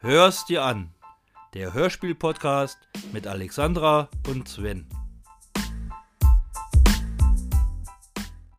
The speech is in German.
Hör's dir an. Der Hörspiel-Podcast mit Alexandra und Sven.